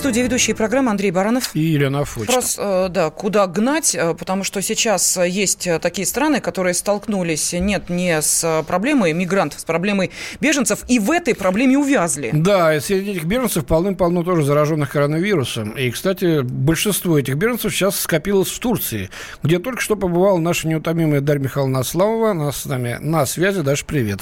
студии ведущие программы Андрей Баранов. И Елена Фочка. Вопрос, э, да, куда гнать, э, потому что сейчас есть э, такие страны, которые столкнулись, нет, не с проблемой мигрантов, с проблемой беженцев, и в этой проблеме увязли. Да, и среди этих беженцев полным-полно тоже зараженных коронавирусом. И, кстати, большинство этих беженцев сейчас скопилось в Турции, где только что побывала наша неутомимая Дарья Михайловна Аславова. Она с нами на связи. Даже привет.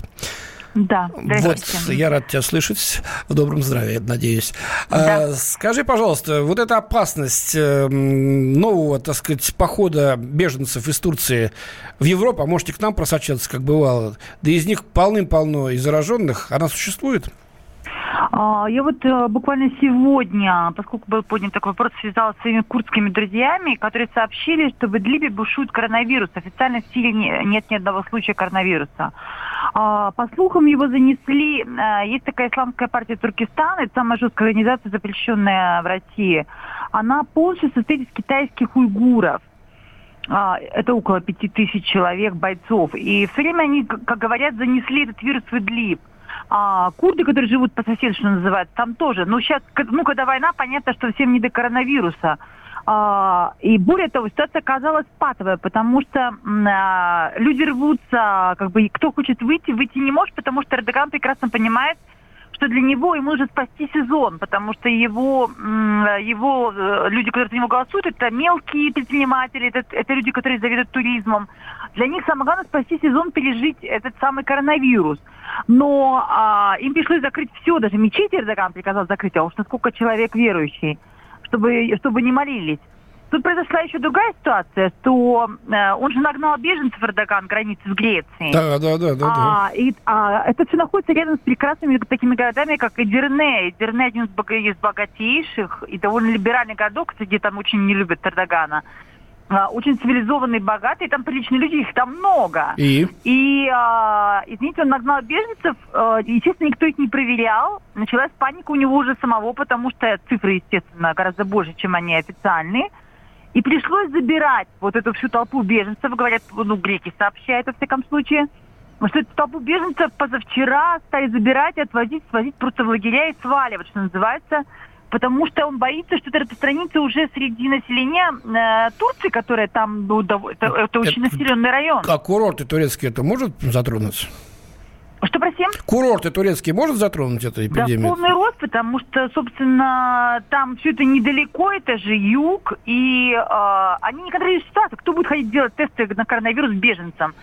Да, Вот, я рад тебя слышать. В добром здравии, надеюсь. Да. А, скажи, пожалуйста, вот эта опасность э, нового, так сказать, похода беженцев из Турции в Европу, а может и к нам просочаться, как бывало, да из них полным-полно и зараженных, она существует? А, я вот э, буквально сегодня, поскольку был поднят такой вопрос, связалась с своими курдскими друзьями, которые сообщили, что в Идлибе бушует коронавирус. Официально в Сирии нет ни одного случая коронавируса. А, по слухам, его занесли... Э, есть такая исламская партия Туркестана, это самая жесткая организация, запрещенная в России. Она полностью состоит из китайских уйгуров. А, это около пяти тысяч человек, бойцов. И все время они, как говорят, занесли этот вирус в Идлиб. А курды, которые живут по соседству, что называется, там тоже. Ну, сейчас, ну, когда война, понятно, что всем не до коронавируса. А, и более того, ситуация оказалась патовая, потому что а, люди рвутся, как бы, кто хочет выйти, выйти не может, потому что Эрдоган прекрасно понимает, что для него ему нужно спасти сезон, потому что его, его э, люди, которые за него голосуют, это мелкие предприниматели, это, это люди, которые заведуют туризмом. Для них самое главное спасти сезон, пережить этот самый коронавирус. Но а, им пришлось закрыть все, даже мечети Эрдоган приказал закрыть, а уж насколько человек верующий чтобы, чтобы не молились. Тут произошла еще другая ситуация, что э, он же нагнал беженцев Эрдоган границы с Грецией. Да, да, да, да. А, и, а, это все находится рядом с прекрасными такими городами, как Эдирне. Эдирне один из богатейших и довольно либеральный городок, где там очень не любят Эрдогана. А, очень цивилизованный, богатый, там приличные люди, их там много. И? И, а, извините, он нагнал беженцев, а, естественно, никто их не проверял. Началась паника у него уже самого, потому что цифры, естественно, гораздо больше, чем они официальные. И пришлось забирать вот эту всю толпу беженцев, говорят, ну, греки сообщают, во всяком случае, что эту толпу беженцев позавчера стали забирать, отвозить, свозить просто в лагеря и сваливать, что называется, потому что он боится, что это распространится уже среди населения э, Турции, которая там, ну, это, это очень это, населенный район. А курорты турецкие это может затронуться? Что, прости? Курорты турецкие может затронуть эта эпидемия? Да, рост, потому что, собственно, там все это недалеко, это же юг, и э, они не контролируют ситуацию. Кто будет ходить делать тесты на коронавирус беженцам?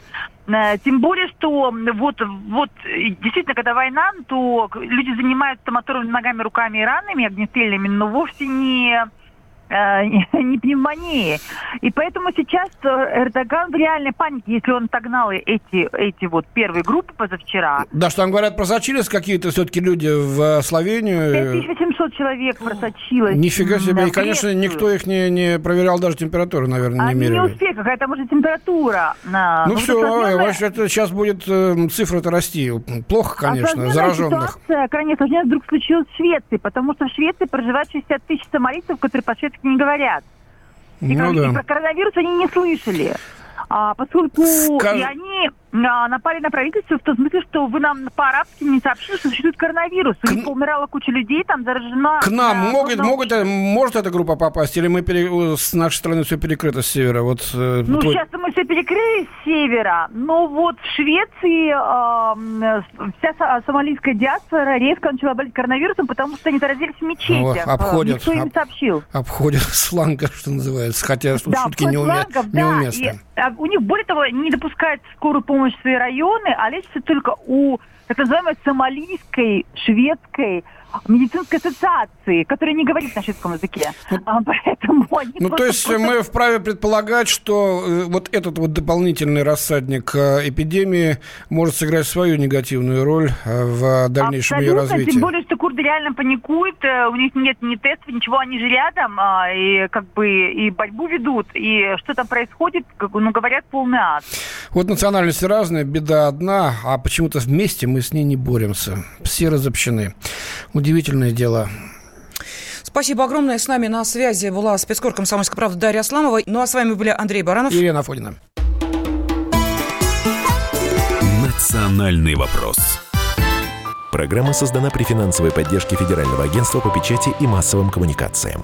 Э, тем более, что вот, вот действительно, когда война, то люди занимаются моторными ногами, руками и ранами огнестрельными, но вовсе не не пневмонии. И поэтому сейчас э, Эрдоган в реальной панике, если он отогнал эти, эти вот первые группы позавчера. Да, что там говорят, просочились какие-то все-таки люди в Словению. 5800 человек просочилось. Нифига себе. И, конечно, никто их не, не проверял, даже температуру, наверное, не Они мерили. не успели, какая-то может температура. Ну, ну все, основная... это сейчас будет э, цифра-то расти. Плохо, конечно, зараженных. ситуация крайне сложнее вдруг случилась в Швеции, потому что в Швеции проживают 60 тысяч сомалийцев, которые пошли по не говорят. И, ну, да. и про коронавирус они не слышали. А, поскольку Скаж... и они а, напали на правительство в том смысле, что вы нам по-арабски не сообщили, что существует коронавирус. К... У них умирала куча людей, там заражена... К нам а, могут, могут, э, может эта группа попасть, или мы пере... с нашей стороны все перекрыто с севера? Вот, э, ну, твой... сейчас мы все перекрыли с севера, но вот в Швеции э, вся сомалийская диаспора резко начала болеть коронавирусом, потому что они заразились в мечетях. Ну, обходят, Никто им не сообщил. Обходят сланга, что называется, хотя да, шутки слангов, неуместны. Да, и, а, у них, более того, не допускают скорую помощь помощь в свои районы, а лечится только у так называемой сомалийской, шведской медицинской ассоциации, которая не говорит на шведском языке. Ну, а, поэтому они ну, то есть просто... мы вправе предполагать, что э, вот этот вот дополнительный рассадник э, эпидемии может сыграть свою негативную роль э, в дальнейшем Абсолютно, ее развитии. Тем более, что курды реально паникуют, у них нет ни тестов, ничего, они же рядом, а, и как бы и борьбу ведут, и что там происходит, ну, говорят, полный ад. Вот национальности разные, беда одна, а почему-то вместе мы с ней не боремся. Все разобщены. Удивительное дело. Спасибо огромное. С нами на связи была спецкор «Комсомольской правды» Дарья Асламова. Ну а с вами были Андрей Баранов. И Ирина Афонина. «Национальный вопрос». Программа создана при финансовой поддержке Федерального агентства по печати и массовым коммуникациям.